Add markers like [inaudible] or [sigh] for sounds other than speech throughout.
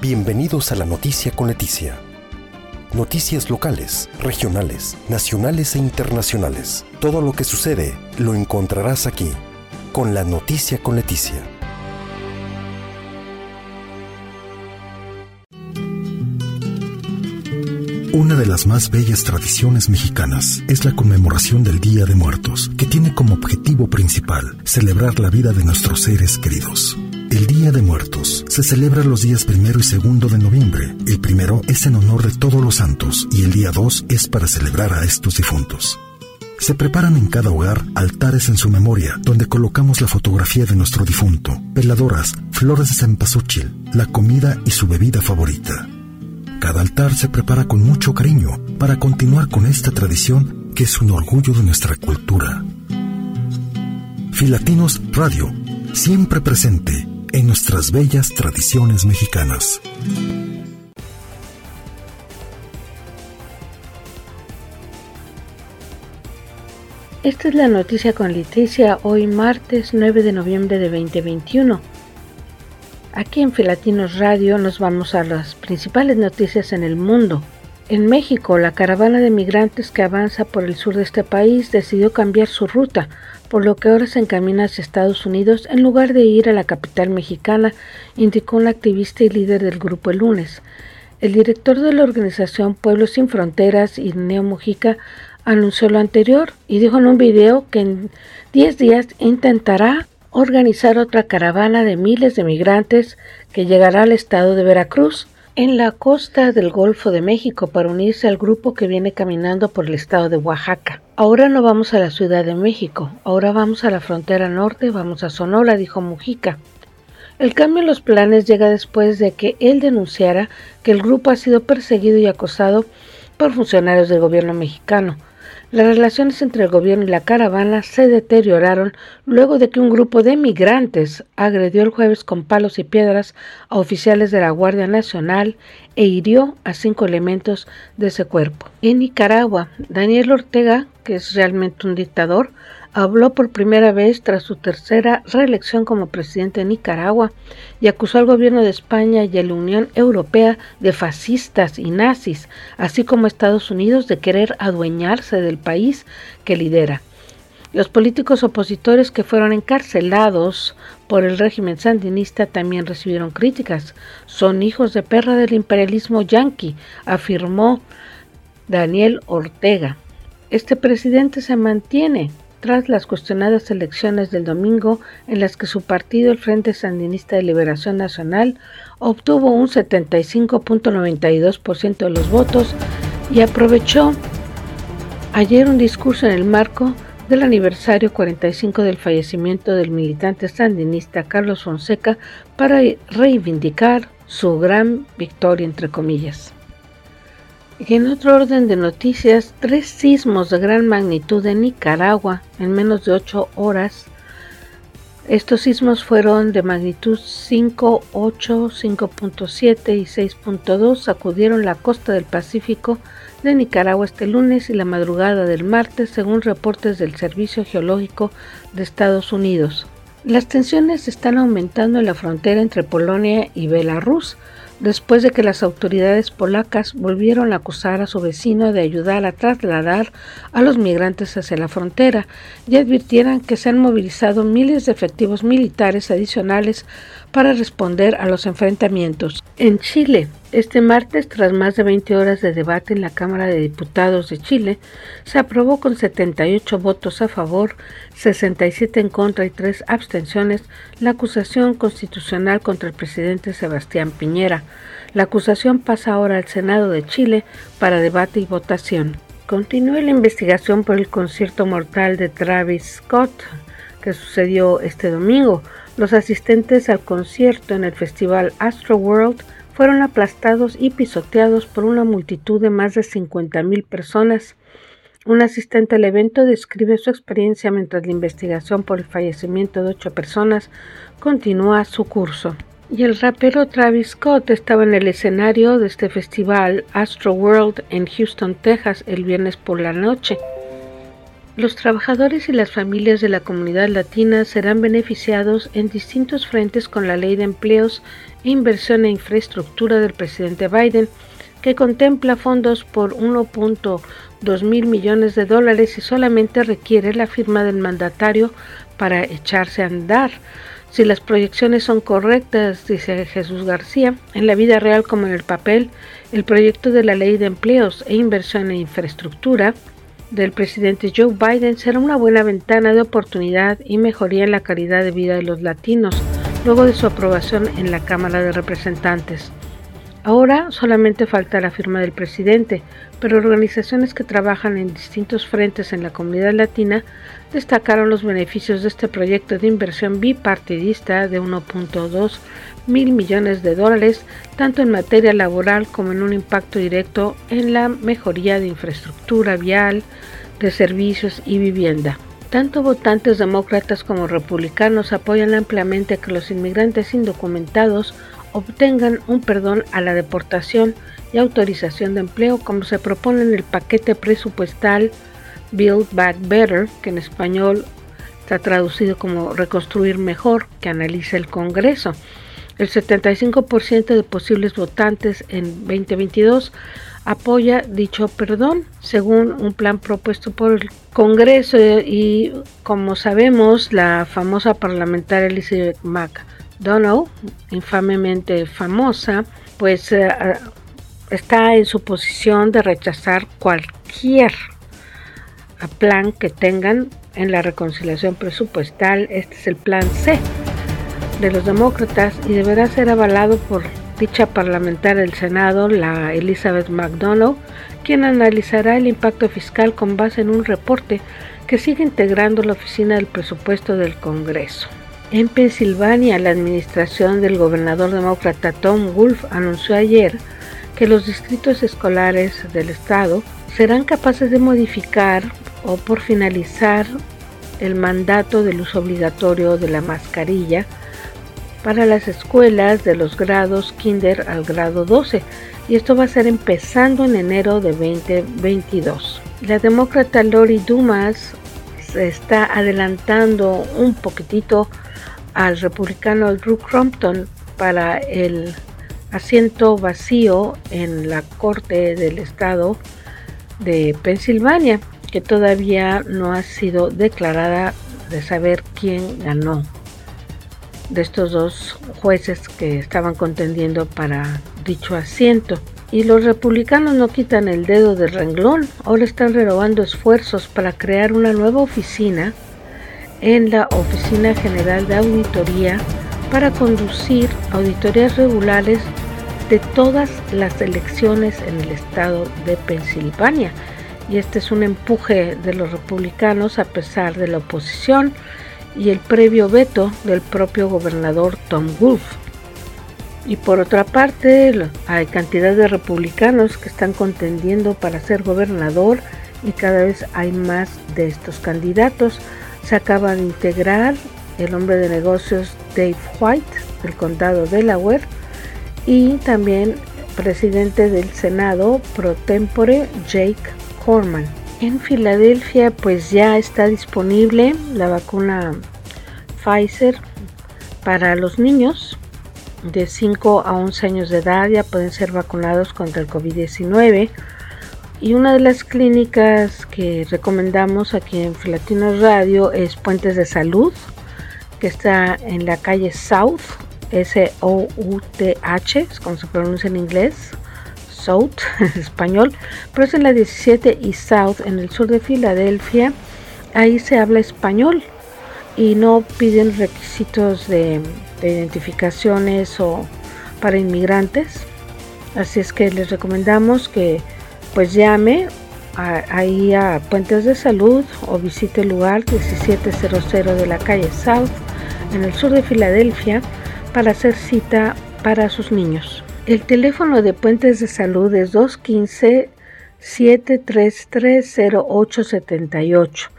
Bienvenidos a la Noticia con Leticia. Noticias locales, regionales, nacionales e internacionales. Todo lo que sucede lo encontrarás aquí, con la Noticia con Leticia. Una de las más bellas tradiciones mexicanas es la conmemoración del Día de Muertos, que tiene como objetivo principal celebrar la vida de nuestros seres queridos. El Día de Muertos se celebra los días primero y segundo de noviembre. El primero es en honor de todos los santos y el día 2 es para celebrar a estos difuntos. Se preparan en cada hogar altares en su memoria, donde colocamos la fotografía de nuestro difunto, veladoras, flores de cempasúchil, la comida y su bebida favorita. Cada altar se prepara con mucho cariño para continuar con esta tradición que es un orgullo de nuestra cultura. Filatinos Radio, siempre presente en nuestras bellas tradiciones mexicanas. Esta es la noticia con Leticia hoy martes 9 de noviembre de 2021. Aquí en Filatinos Radio nos vamos a las principales noticias en el mundo. En México, la caravana de migrantes que avanza por el sur de este país decidió cambiar su ruta, por lo que ahora se encamina hacia Estados Unidos en lugar de ir a la capital mexicana, indicó un activista y líder del grupo el lunes. El director de la organización Pueblos Sin Fronteras, Irneo Mujica, anunció lo anterior y dijo en un video que en 10 días intentará organizar otra caravana de miles de migrantes que llegará al estado de Veracruz en la costa del Golfo de México para unirse al grupo que viene caminando por el estado de Oaxaca. Ahora no vamos a la Ciudad de México, ahora vamos a la frontera norte, vamos a Sonora, dijo Mujica. El cambio en los planes llega después de que él denunciara que el grupo ha sido perseguido y acosado por funcionarios del gobierno mexicano. Las relaciones entre el gobierno y la caravana se deterioraron luego de que un grupo de migrantes agredió el jueves con palos y piedras a oficiales de la Guardia Nacional e hirió a cinco elementos de ese cuerpo. En Nicaragua, Daniel Ortega, que es realmente un dictador, habló por primera vez tras su tercera reelección como presidente de Nicaragua y acusó al gobierno de España y a la Unión Europea de fascistas y nazis, así como a Estados Unidos de querer adueñarse del país que lidera. Los políticos opositores que fueron encarcelados por el régimen sandinista también recibieron críticas. Son hijos de perra del imperialismo yanqui, afirmó Daniel Ortega. Este presidente se mantiene tras las cuestionadas elecciones del domingo en las que su partido, el Frente Sandinista de Liberación Nacional, obtuvo un 75.92% de los votos y aprovechó ayer un discurso en el marco del aniversario 45 del fallecimiento del militante sandinista Carlos Fonseca para reivindicar su gran victoria entre comillas. En otro orden de noticias, tres sismos de gran magnitud en Nicaragua en menos de ocho horas. Estos sismos fueron de magnitud 5, 8, 5.7 y 6.2, sacudieron la costa del Pacífico de Nicaragua este lunes y la madrugada del martes, según reportes del Servicio Geológico de Estados Unidos. Las tensiones están aumentando en la frontera entre Polonia y Belarus, después de que las autoridades polacas volvieron a acusar a su vecino de ayudar a trasladar a los migrantes hacia la frontera y advirtieran que se han movilizado miles de efectivos militares adicionales para responder a los enfrentamientos. En Chile, este martes, tras más de 20 horas de debate en la Cámara de Diputados de Chile, se aprobó con 78 votos a favor, 67 en contra y 3 abstenciones la acusación constitucional contra el presidente Sebastián Piñera. La acusación pasa ahora al Senado de Chile para debate y votación. Continúa la investigación por el concierto mortal de Travis Scott que sucedió este domingo. Los asistentes al concierto en el festival Astro World fueron aplastados y pisoteados por una multitud de más de 50.000 personas. Un asistente al evento describe su experiencia mientras la investigación por el fallecimiento de ocho personas continúa su curso. Y el rapero Travis Scott estaba en el escenario de este festival Astro World en Houston, Texas, el viernes por la noche. Los trabajadores y las familias de la comunidad latina serán beneficiados en distintos frentes con la ley de empleos e inversión e infraestructura del presidente Biden, que contempla fondos por 1.2 mil millones de dólares y solamente requiere la firma del mandatario para echarse a andar. Si las proyecciones son correctas, dice Jesús García, en la vida real como en el papel, el proyecto de la ley de empleos e inversión e infraestructura del presidente Joe Biden será una buena ventana de oportunidad y mejoría en la calidad de vida de los latinos luego de su aprobación en la Cámara de Representantes. Ahora solamente falta la firma del presidente, pero organizaciones que trabajan en distintos frentes en la comunidad latina destacaron los beneficios de este proyecto de inversión bipartidista de 1.2 mil millones de dólares, tanto en materia laboral como en un impacto directo en la mejoría de infraestructura vial, de servicios y vivienda. Tanto votantes demócratas como republicanos apoyan ampliamente que los inmigrantes indocumentados obtengan un perdón a la deportación y autorización de empleo como se propone en el paquete presupuestal Build Back Better, que en español está traducido como reconstruir mejor, que analiza el Congreso. El 75% de posibles votantes en 2022 apoya dicho perdón, según un plan propuesto por el Congreso y como sabemos, la famosa parlamentaria Elizabeth McDonough, infamemente famosa, pues eh, está en su posición de rechazar cualquier plan que tengan en la reconciliación presupuestal. Este es el plan C de los demócratas y deberá ser avalado por dicha parlamentaria del Senado, la Elizabeth McDonough, quien analizará el impacto fiscal con base en un reporte que sigue integrando la Oficina del Presupuesto del Congreso. En Pensilvania, la administración del gobernador demócrata Tom Wolf anunció ayer que los distritos escolares del estado serán capaces de modificar o por finalizar el mandato del uso obligatorio de la mascarilla para las escuelas de los grados kinder al grado 12 y esto va a ser empezando en enero de 2022. La demócrata Lori Dumas se está adelantando un poquitito al republicano Drew Crompton para el asiento vacío en la Corte del Estado de Pensilvania, que todavía no ha sido declarada de saber quién ganó de estos dos jueces que estaban contendiendo para dicho asiento. Y los republicanos no quitan el dedo del renglón, ahora están renovando esfuerzos para crear una nueva oficina en la Oficina General de Auditoría para conducir auditorías regulares de todas las elecciones en el estado de Pensilvania. Y este es un empuje de los republicanos a pesar de la oposición y el previo veto del propio gobernador Tom Wolf. Y por otra parte, hay cantidad de republicanos que están contendiendo para ser gobernador y cada vez hay más de estos candidatos. Se acaba de integrar el hombre de negocios Dave White del condado de Delaware y también presidente del Senado pro tempore Jake Corman. En Filadelfia pues ya está disponible la vacuna Pfizer para los niños de 5 a 11 años de edad ya pueden ser vacunados contra el COVID-19 y una de las clínicas que recomendamos aquí en Filatino Radio es Puentes de Salud que está en la calle South S-O-U-T-H es como se pronuncia en inglés South, [laughs] en español, pero es en la 17 y South, en el sur de Filadelfia. Ahí se habla español y no piden requisitos de, identificaciones o para inmigrantes. Así es que les recomendamos que pues llame ahí a Puentes de Salud o visite el lugar 1700 de la calle South en el sur de Filadelfia para hacer cita para sus niños. El teléfono de Puentes de Salud es 215 7330878.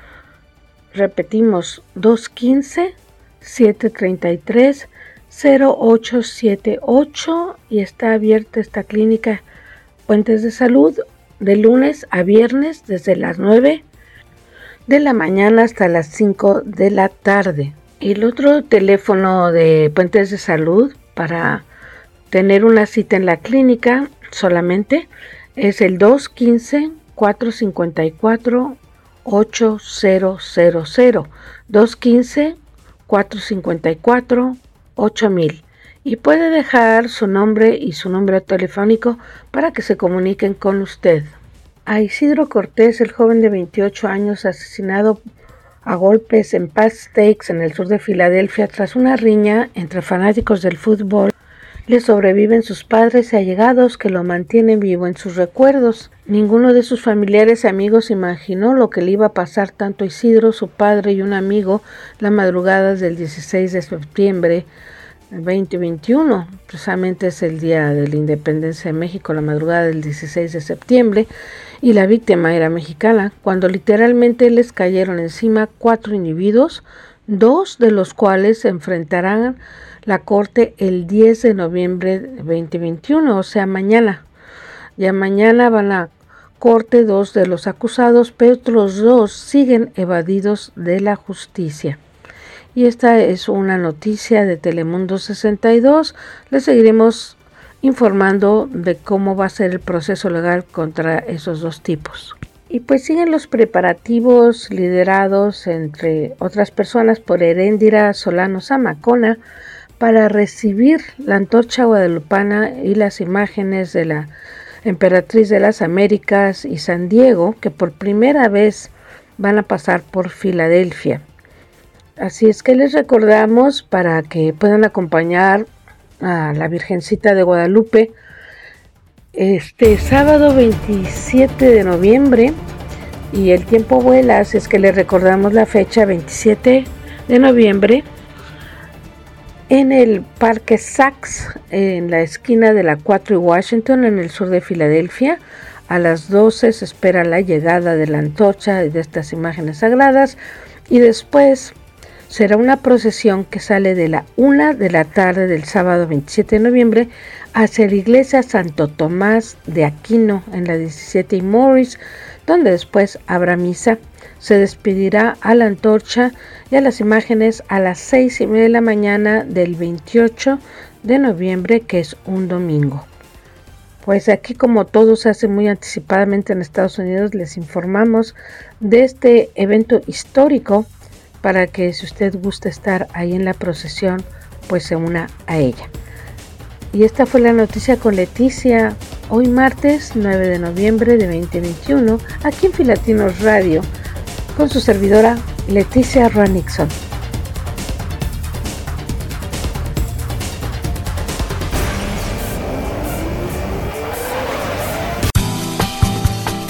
Repetimos 215 733 0878 y está abierta esta clínica Puentes de Salud de lunes a viernes desde las 9 de la mañana hasta las 5 de la tarde. El otro teléfono de Puentes de Salud para tener una cita en la clínica solamente es el 215 454 8000 215 454 8000 y puede dejar su nombre y su número telefónico para que se comuniquen con usted. A Isidro Cortés, el joven de 28 años asesinado a golpes en Paz Stakes en el sur de Filadelfia tras una riña entre fanáticos del fútbol, le sobreviven sus padres y allegados que lo mantienen vivo en sus recuerdos. Ninguno de sus familiares y amigos imaginó lo que le iba a pasar tanto Isidro, su padre y un amigo la madrugada del 16 de septiembre 2021. Precisamente es el día de la independencia de México, la madrugada del 16 de septiembre, y la víctima era mexicana, cuando literalmente les cayeron encima cuatro individuos, dos de los cuales se enfrentarán la corte el 10 de noviembre de 2021, o sea, mañana. Ya mañana van a corte dos de los acusados, pero otros dos siguen evadidos de la justicia. Y esta es una noticia de Telemundo 62. Les seguiremos informando de cómo va a ser el proceso legal contra esos dos tipos. Y pues siguen los preparativos liderados, entre otras personas, por Heréndira Solano Zamacona, para recibir la antorcha guadalupana y las imágenes de la emperatriz de las Américas y San Diego, que por primera vez van a pasar por Filadelfia. Así es que les recordamos para que puedan acompañar a la Virgencita de Guadalupe este sábado 27 de noviembre y el tiempo vuela, así es que les recordamos la fecha 27 de noviembre en el Parque Saks, en la esquina de la 4 y Washington, en el sur de Filadelfia. A las 12 se espera la llegada de la antorcha y de estas imágenes sagradas y después será una procesión que sale de la 1 de la tarde del sábado 27 de noviembre hacia la iglesia Santo Tomás de Aquino en la 17 y Morris, donde después habrá misa se despedirá a la antorcha y a las imágenes a las seis y media de la mañana del 28 de noviembre, que es un domingo. Pues aquí como todo se hace muy anticipadamente en Estados Unidos, les informamos de este evento histórico para que si usted gusta estar ahí en la procesión, pues se una a ella. Y esta fue la noticia con Leticia, hoy martes 9 de noviembre de 2021, aquí en Filatinos Radio con su servidora Leticia Ranixon.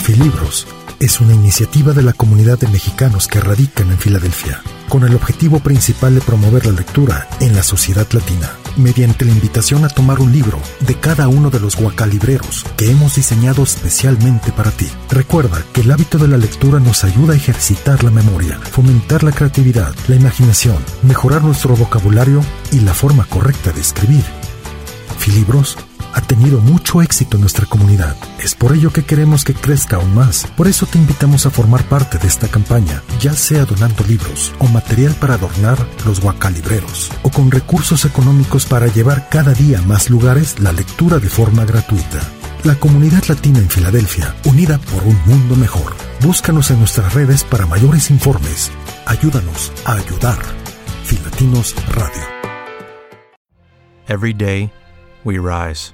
Filibros es una iniciativa de la comunidad de mexicanos que radican en Filadelfia, con el objetivo principal de promover la lectura en la sociedad latina mediante la invitación a tomar un libro de cada uno de los guacalibreros que hemos diseñado especialmente para ti. Recuerda que el hábito de la lectura nos ayuda a ejercitar la memoria, fomentar la creatividad, la imaginación, mejorar nuestro vocabulario y la forma correcta de escribir. Filibros ha tenido mucho éxito en nuestra comunidad. Es por ello que queremos que crezca aún más. Por eso te invitamos a formar parte de esta campaña, ya sea donando libros o material para adornar los guacalibreros, o con recursos económicos para llevar cada día a más lugares la lectura de forma gratuita. La comunidad latina en Filadelfia, unida por un mundo mejor. Búscanos en nuestras redes para mayores informes. Ayúdanos a ayudar. Filatinos Radio. Every day, we rise